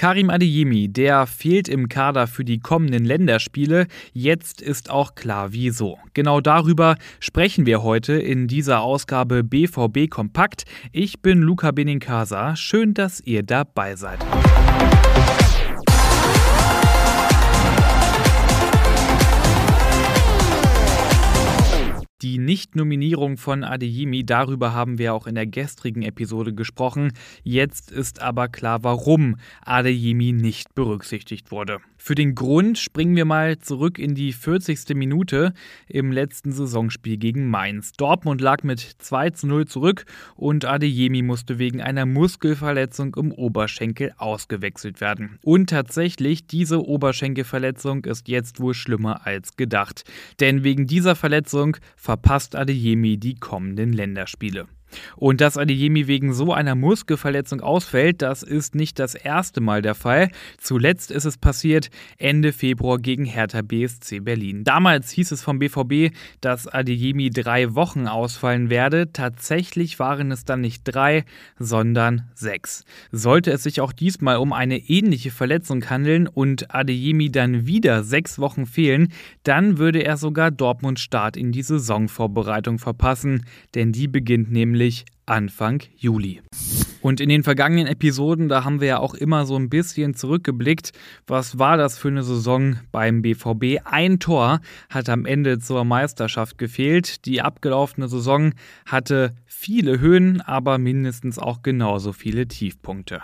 Karim Adeyemi, der fehlt im Kader für die kommenden Länderspiele. Jetzt ist auch klar, wieso. Genau darüber sprechen wir heute in dieser Ausgabe BVB Kompakt. Ich bin Luca Benincasa. Schön, dass ihr dabei seid. Die Nicht-Nominierung von Adeyemi, darüber haben wir auch in der gestrigen Episode gesprochen. Jetzt ist aber klar, warum Adeyemi nicht berücksichtigt wurde. Für den Grund springen wir mal zurück in die 40. Minute im letzten Saisonspiel gegen Mainz. Dortmund lag mit 2 zu 0 zurück und Adeyemi musste wegen einer Muskelverletzung im Oberschenkel ausgewechselt werden. Und tatsächlich, diese Oberschenkelverletzung ist jetzt wohl schlimmer als gedacht. Denn wegen dieser Verletzung verpasst Adeyemi die kommenden Länderspiele. Und dass Adeyemi wegen so einer Muskelverletzung ausfällt, das ist nicht das erste Mal der Fall. Zuletzt ist es passiert Ende Februar gegen Hertha BSC Berlin. Damals hieß es vom BVB, dass Adeyemi drei Wochen ausfallen werde. Tatsächlich waren es dann nicht drei, sondern sechs. Sollte es sich auch diesmal um eine ähnliche Verletzung handeln und Adeyemi dann wieder sechs Wochen fehlen, dann würde er sogar Dortmunds Start in die Saisonvorbereitung verpassen, denn die beginnt nämlich nämlich Anfang Juli. Und in den vergangenen Episoden, da haben wir ja auch immer so ein bisschen zurückgeblickt. Was war das für eine Saison beim BVB? Ein Tor hat am Ende zur Meisterschaft gefehlt. Die abgelaufene Saison hatte viele Höhen, aber mindestens auch genauso viele Tiefpunkte.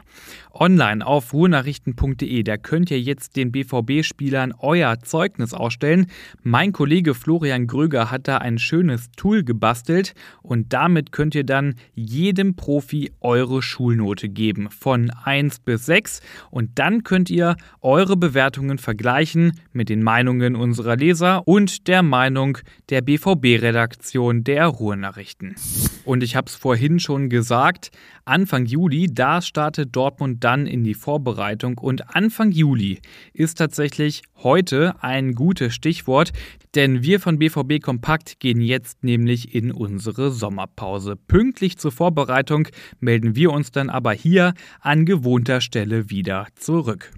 Online auf ruhrnachrichten.de, da könnt ihr jetzt den BVB-Spielern euer Zeugnis ausstellen. Mein Kollege Florian Gröger hat da ein schönes Tool gebastelt und damit könnt ihr dann jedem Profi eure Schulnote geben von 1 bis 6 und dann könnt ihr eure Bewertungen vergleichen mit den Meinungen unserer Leser und der Meinung der BVB-Redaktion der Ruhrnachrichten. Und ich habe es vorhin schon gesagt, Anfang Juli, da startet Dortmund dann in die Vorbereitung und Anfang Juli ist tatsächlich heute ein gutes Stichwort, denn wir von BVB Kompakt gehen jetzt nämlich in unsere Sommerpause. Pünktlich zur Vorbereitung melden wir uns dann aber hier an gewohnter Stelle wieder zurück.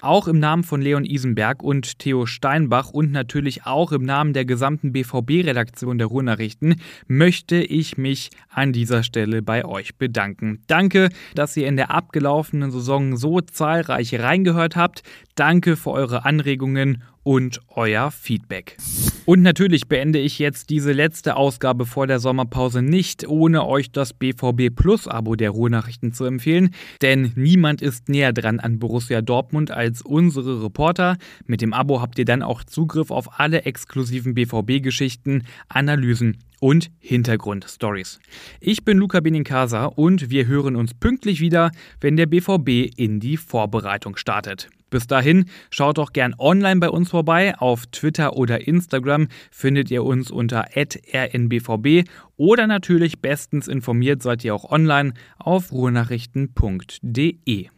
Auch im Namen von Leon Isenberg und Theo Steinbach und natürlich auch im Namen der gesamten BVB-Redaktion der Ruhrnachrichten möchte ich mich an dieser Stelle bei euch bedanken. Danke, dass ihr in der abgelaufenen Saison so zahlreich reingehört habt. Danke für eure Anregungen und euer Feedback. Und natürlich beende ich jetzt diese letzte Ausgabe vor der Sommerpause nicht, ohne euch das BVB Plus Abo der Ruhrnachrichten zu empfehlen, denn niemand ist näher dran an Borussia Dortmund als unsere Reporter. Mit dem Abo habt ihr dann auch Zugriff auf alle exklusiven BVB-Geschichten, Analysen und Hintergrundstories. Ich bin Luca Benincasa und wir hören uns pünktlich wieder, wenn der BVB in die Vorbereitung startet. Bis dahin, schaut doch gern online bei uns vorbei. Auf Twitter oder Instagram findet ihr uns unter rnbvb oder natürlich bestens informiert seid ihr auch online auf ruhrnachrichten.de.